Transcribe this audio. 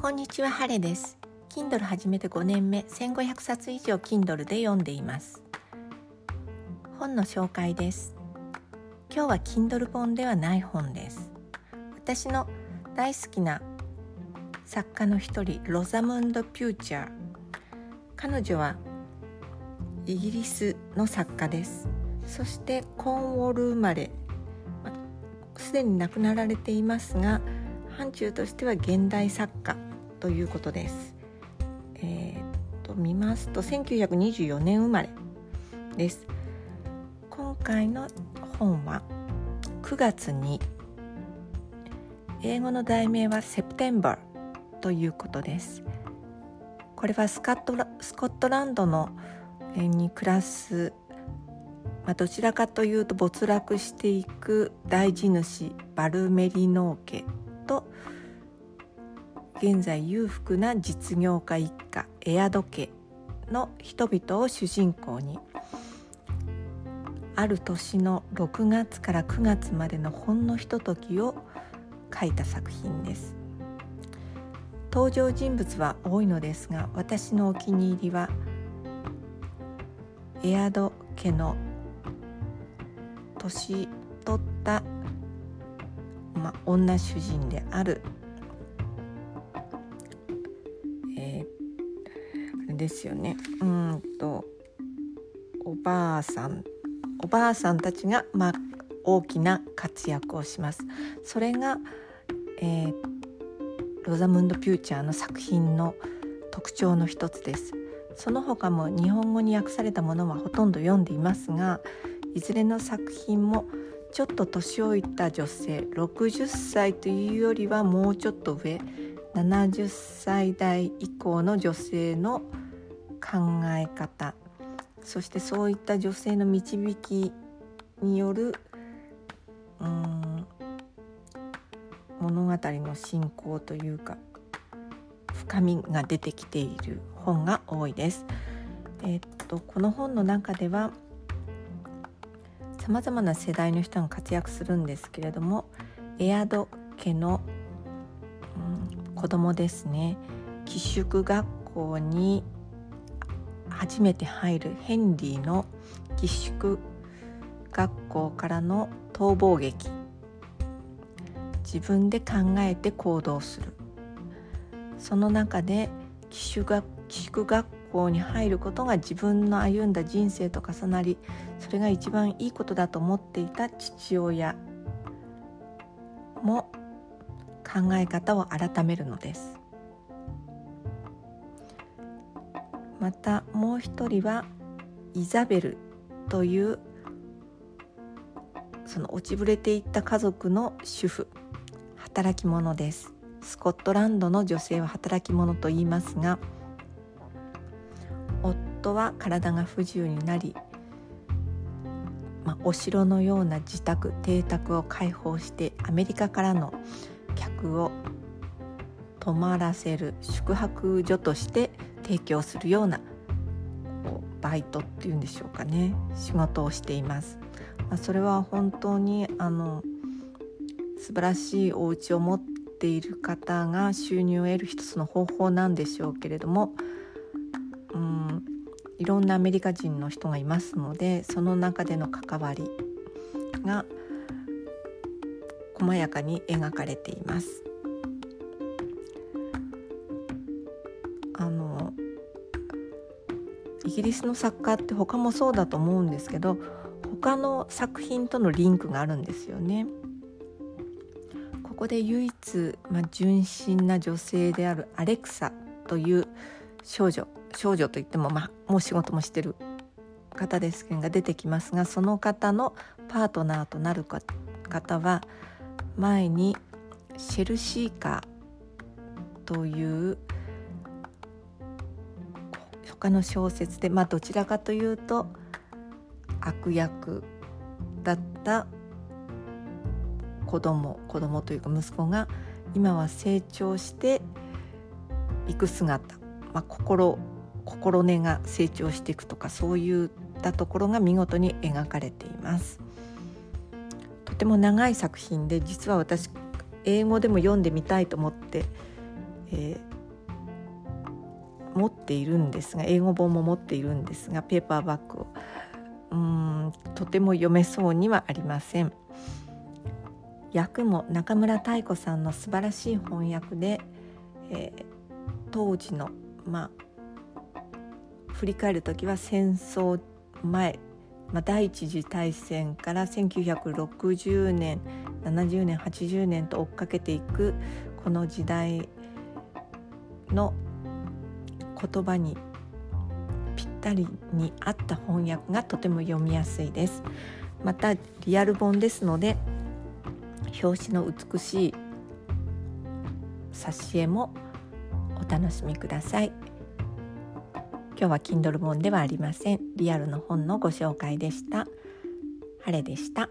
こんにちは、ハレです。Kindle 始めて5年目、1500冊以上 Kindle で読んでいます。本の紹介です。今日は Kindle 本ではない本です。私の大好きな作家の一人、ロザムンド・ピューチャー。彼女はイギリスの作家です。そしてコーンウォール生まれ、すでに亡くなられていますが、範疇としては現代作家ということです。えー、と見ますと1924年生まれです。今回の本は9月に英語の題名は「September」ということです。これはスカットラスコットランドのに暮らす、まあ、どちらかというと没落していく大地主バルメリノー家と現在裕福な実業家一家エアド家の人々を主人公に。ある年の6月から9月までのほんのひとときを書いた作品です。登場人物は多いのですが私のお気に入りはエアド家の年取ったまあ、女主人である、ですよねうんとおばあさんおばあさんたちが、まあ、大きな活躍をします。それが、えー、ロザムンド・ピューチャーの作品の特徴の一つです。その他も日本語に訳されたものはほとんど読んでいますがいずれの作品もちょっと年老いた女性60歳というよりはもうちょっと上70歳代以降の女性の考え方そしてそういった女性の導きによるうん物語の進行というか深みが出てきている本が多いです。えっとこの本の中ではさまざまな世代の人が活躍するんですけれどもエアド家の、うん、子供ですね寄宿学校に初めて入るヘンリーの寄宿学校からの逃亡劇。自分で考えて行動する。その中で寄宿学寄宿学校に入ることが自分の歩んだ人生と重なりそれが一番いいことだと思っていた父親も考え方を改めるのです。またもう一人はイザベルというその落ちぶれていった家族の主婦働き者です。スコットランドの女性は働き者と言いますが夫は体が不自由になり、まあ、お城のような自宅邸宅を開放してアメリカからの客を泊まらせる宿泊所として提供するようなバイトっていうんでしょうかね仕事をしています。まあ、それは本当にあの素晴らしいお家を持っている方が収入を得る一つの方法なんでしょうけれどもうんいろんなアメリカ人の人がいますのでその中での関わりが細やかに描かれています。ギリスの作家って他もそうだと思うんですけど他の作品とのリンクがあるんですよね。ここで唯一、まあ、純真な女性であるアレクサという少女少女といっても、まあ、もう仕事もしてる方ですけどが出てきますがその方のパートナーとなる方は前にシェルシーカーという他の小説で、まあ、どちらかというと悪役だった子供子供というか息子が今は成長していく姿、まあ、心心根が成長していくとかそういったところが見事に描かれています。とても長い作品で実は私英語でも読んでみたいと思って、えー、持っているんですが英語本も持っているんですがペーパーバッグをうんとても読めそうにはありません。訳も中村妙子さんの素晴らしい翻訳で、えー、当時のまあ振り返る時は戦争前、まあ、第一次大戦から1960年70年80年と追っかけていくこの時代の言葉にぴったりに合った翻訳がとても読みやすいです。またリアル本ですので表紙の美しい挿絵もお楽しみください。今日は Kindle 本ではありません。リアルの本のご紹介でした。晴れでした。